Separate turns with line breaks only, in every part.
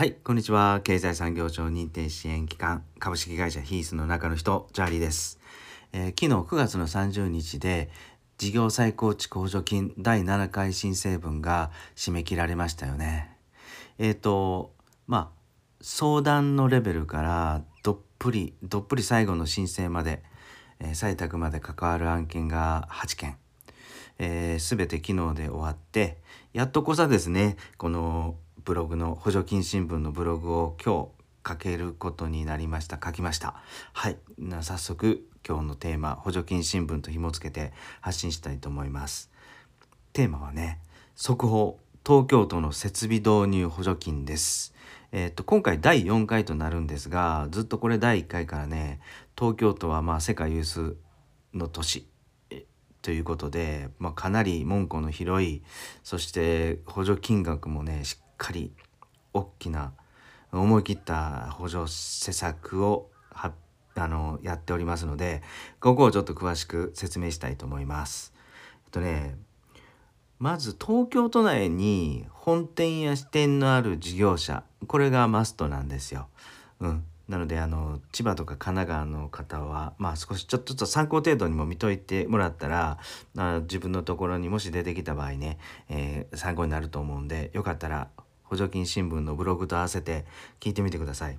はい、こんにちは。経済産業省認定支援機関株式会社ヒースの中の人、チャーリーです。えー昨日9月の30日で事業再構築補助金第7回申請分が締め切られましたよね。えっ、と、まあ、相談のレベルからどっぷり、どっぷり最後の申請まで、えー採択まで関わる案件が8件。えー、全て昨日で終わってやっとこさですねこのブログの補助金新聞のブログを今日書けることになりました。書きました。はい。早速今日のテーマ補助金新聞と紐付けて発信したいと思います。テーマはね速報東京都の設備導入補助金です。えっと今回第4回となるんですがずっとこれ第1回からね東京都はまあ世界有数の都市ということで、まあ、かなり門戸の広いそして補助金額もねしっかり大きな思い切った補助施策をはあのやっておりますのでここをちょっと詳しく説明したいと思います。えっとねまず東京都内に本店や支店のある事業者これがマストなんですよ。うん、なのであの千葉とか神奈川の方はまあ少しちょちょっと参考程度にも見といてもらったらあ自分のところにもし出てきた場合ね、えー参考になると思うんでよかったら補助金新聞のブログと合わせて聞いてみてください。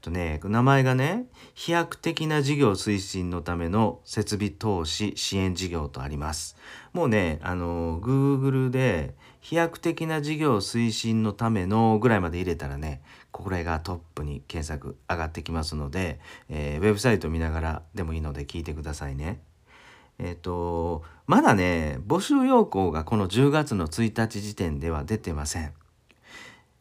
とね、名前がね飛躍的な事業推進のための設備投資支援事業とありますもうねあの Google で飛躍的な事業推進のためのぐらいまで入れたらねこれがトップに検索上がってきますので、えーウェブサイト見ながらでもいいので聞いてくださいねえっ、とまだね募集要項がこの10月の1日時点では出てません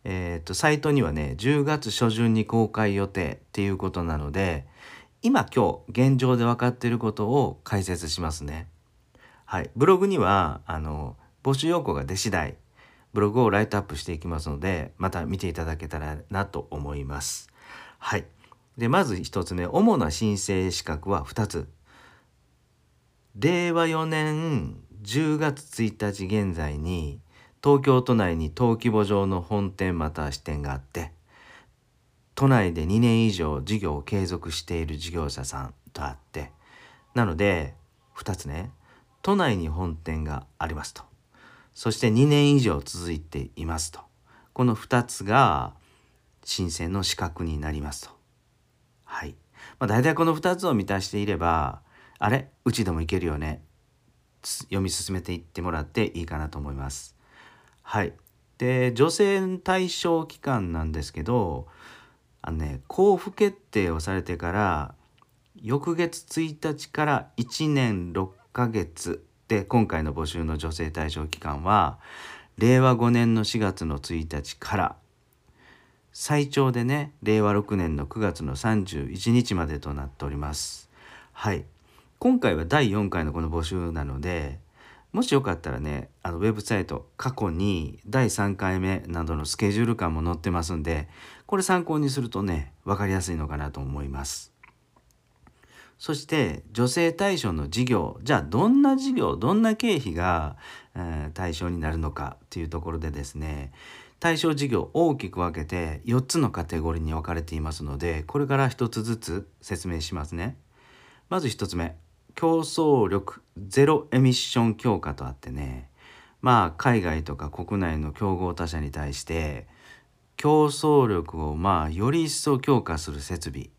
えー、とサイトにはね10月初旬に公開予定っていうことなので今今日現状で分かっていることを解説しますね。はい、ブログにはあの募集要項が出次第ブログをライトアップしていきますのでまた見ていただけたらなと思います。はい、でまず1つ目主な申請資格は2つ。令和4年10月1日現在に東京都内に登記簿上の本店または支店があって都内で2年以上事業を継続している事業者さんとあってなので2つね都内に本店がありますと。そして2年以上続いていますと。この2つが申請の資格になりますと。はい、まあ、大体この2つを満たしていればあれ？うちでもいけるよね読み進めていってもらっていいかなと思います。はい。で、女性対象期間なんですけど、あのね、交付決定をされてから、翌月1日から1年6ヶ月で、今回の募集の女性対象期間は、令和5年の4月の1日から、最長でね、令和6年の9月の31日までとなっております。はい。今回は第4回のこの募集なので、もしよかったらねあのウェブサイト過去に第3回目などのスケジュール感も載ってますんでこれ参考にするとね分かりやすいのかなと思います。そして女性対象の事業じゃあどんな事業どんな経費が、えー対象になるのかっていうところでですね対象事業大きく分けて4つのカテゴリーに分かれていますのでこれから1つずつ説明しますね。まず1つ目競争力ゼロエミッション強化とあってねまあ海外とか国内の競合他社に対して競争力をまあより一層強化する設備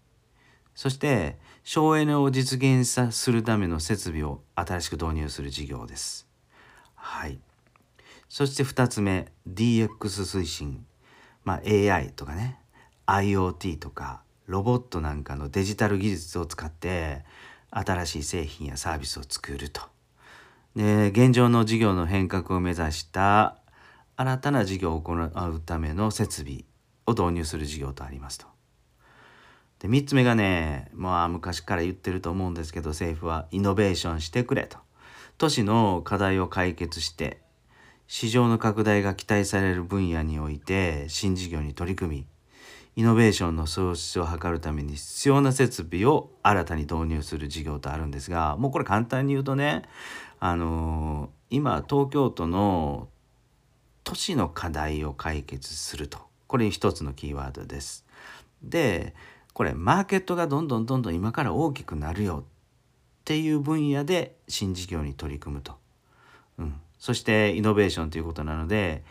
そして省エネを実現さするための設備を新しく導入する事業です。はい。そして2つ目 DX 推進、まあ、AI とかね IoT とかロボットなんかのデジタル技術を使って新しい製品やサービスを作ると。で現状の事業の変革を目指した新たな事業を行うための設備を導入する事業とありますと。で3つ目がねまあ昔から言ってると思うんですけど政府はイノベーションしてくれと。都市の課題を解決して市場の拡大が期待される分野において新事業に取り組みイノベーションの創出を図るために必要な設備を新たに導入する事業とあるんですがもうこれ簡単に言うとねあのー今東京都の都市の課題を解決するとこれ一つのキーワードです。でこれマーケットがどんどんどんどん今から大きくなるよっていう分野で新事業に取り組むと。うん、そしてイノベーションということなので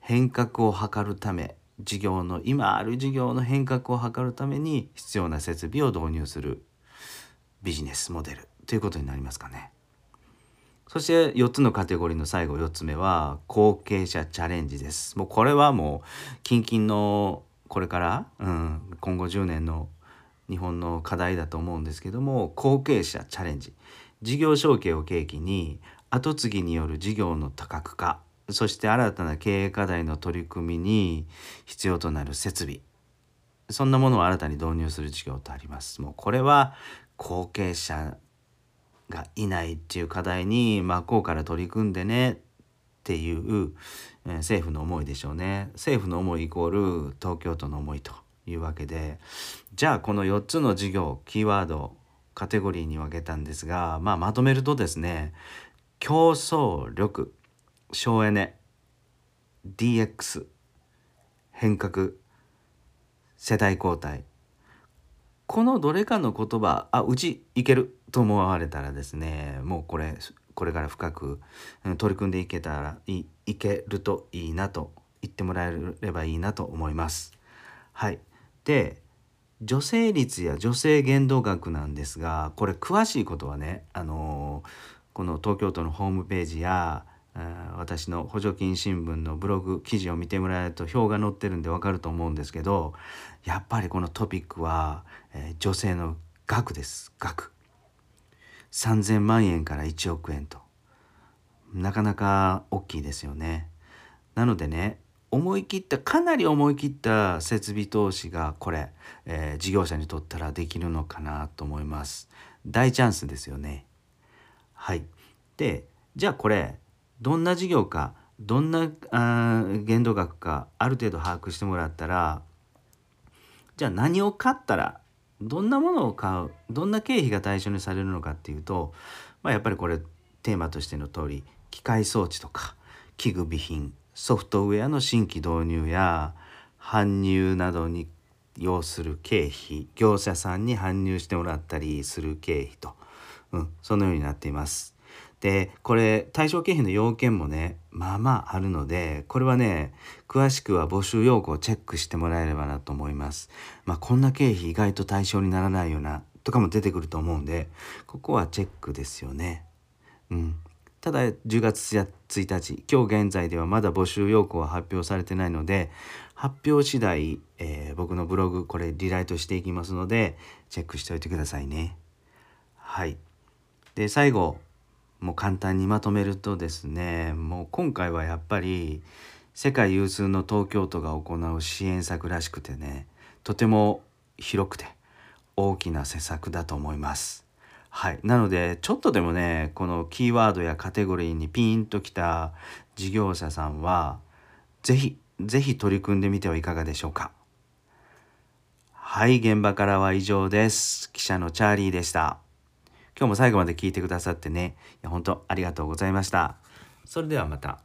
変革を図るため事業の今ある事業の変革を図るために必要な設備を導入するビジネスモデルということになりますかね。そして4つのカテゴリーの最後4つ目は後継者チャレンジです。もうこれはもう近々のこれから、うん、今後10年の日本の課題だと思うんですけども後継者チャレンジ事業承継を契機に後継ぎによる事業の多角化そして新たな経営課題の取り組みに必要となる設備そんなものを新たに導入する事業とあります。もうこれは後継者がいないっていう課題に真っ向から取り組んでねっていう、えー、政府の思いでしょうね。政府の思いイコール東京都の思いというわけでじゃあこの4つの事業キーワードカテゴリーに分けたんですが、まあ、まとめるとですね競争力省エネ DX 変革世代交代このどれかの言葉あうちいけると思われたらですねもうこれこれから深く取り組んでいけたらいいけるといいなと言ってもらえればいいなと思います。はい、で女性率や女性限度額なんですがこれ詳しいことはね、あのこの東京都のホームページや私の補助金新聞のブログ記事を見てもらえると表が載ってるんでわかると思うんですけどやっぱりこのトピックは、えー、女性の額です額3,000万円から1億円となかなか大きいですよね。なのでね思い切ったかなり思い切った設備投資がこれ、えー、事業者にとったらできるのかなと思います。大チャンスですよね。はい。でじゃあこれどんな事業かどんなあ限度額かある程度把握してもらったらじゃあ何を買ったらどんなものを買うどんな経費が対象にされるのかっていうと、まあ、やっぱりこれテーマとしての通り機械装置とか器具備品ソフトウェアの新規導入や搬入などに要する経費業者さんに搬入してもらったりする経費と、うん、そのようになっています。でこれ対象経費の要件もねまあまああるのでこれはね詳しくは募集要項をチェックしてもらえればなと思います。まあ、こんな経費意外と対象にならないようなとかも出てくると思うんでここはチェックですよね。うん、ただ10月1日今日現在ではまだ募集要項は発表されてないので発表次第、えー、僕のブログこれリライトしていきますのでチェックしておいてくださいね。はいで最後もう簡単にまとめるとですねもう今回はやっぱり世界有数の東京都が行う支援策らしくてねとても広くて大きな施策だと思います。はい、なのでちょっとでもねこのキーワードやカテゴリーにピンときた事業者さんは是非是非取り組んでみてはいかがでしょうか。はい、現場からは以上です。記者のチャーリーでした。今日も最後まで聞いてくださってね、いや本当ありがとうございました。それではまた。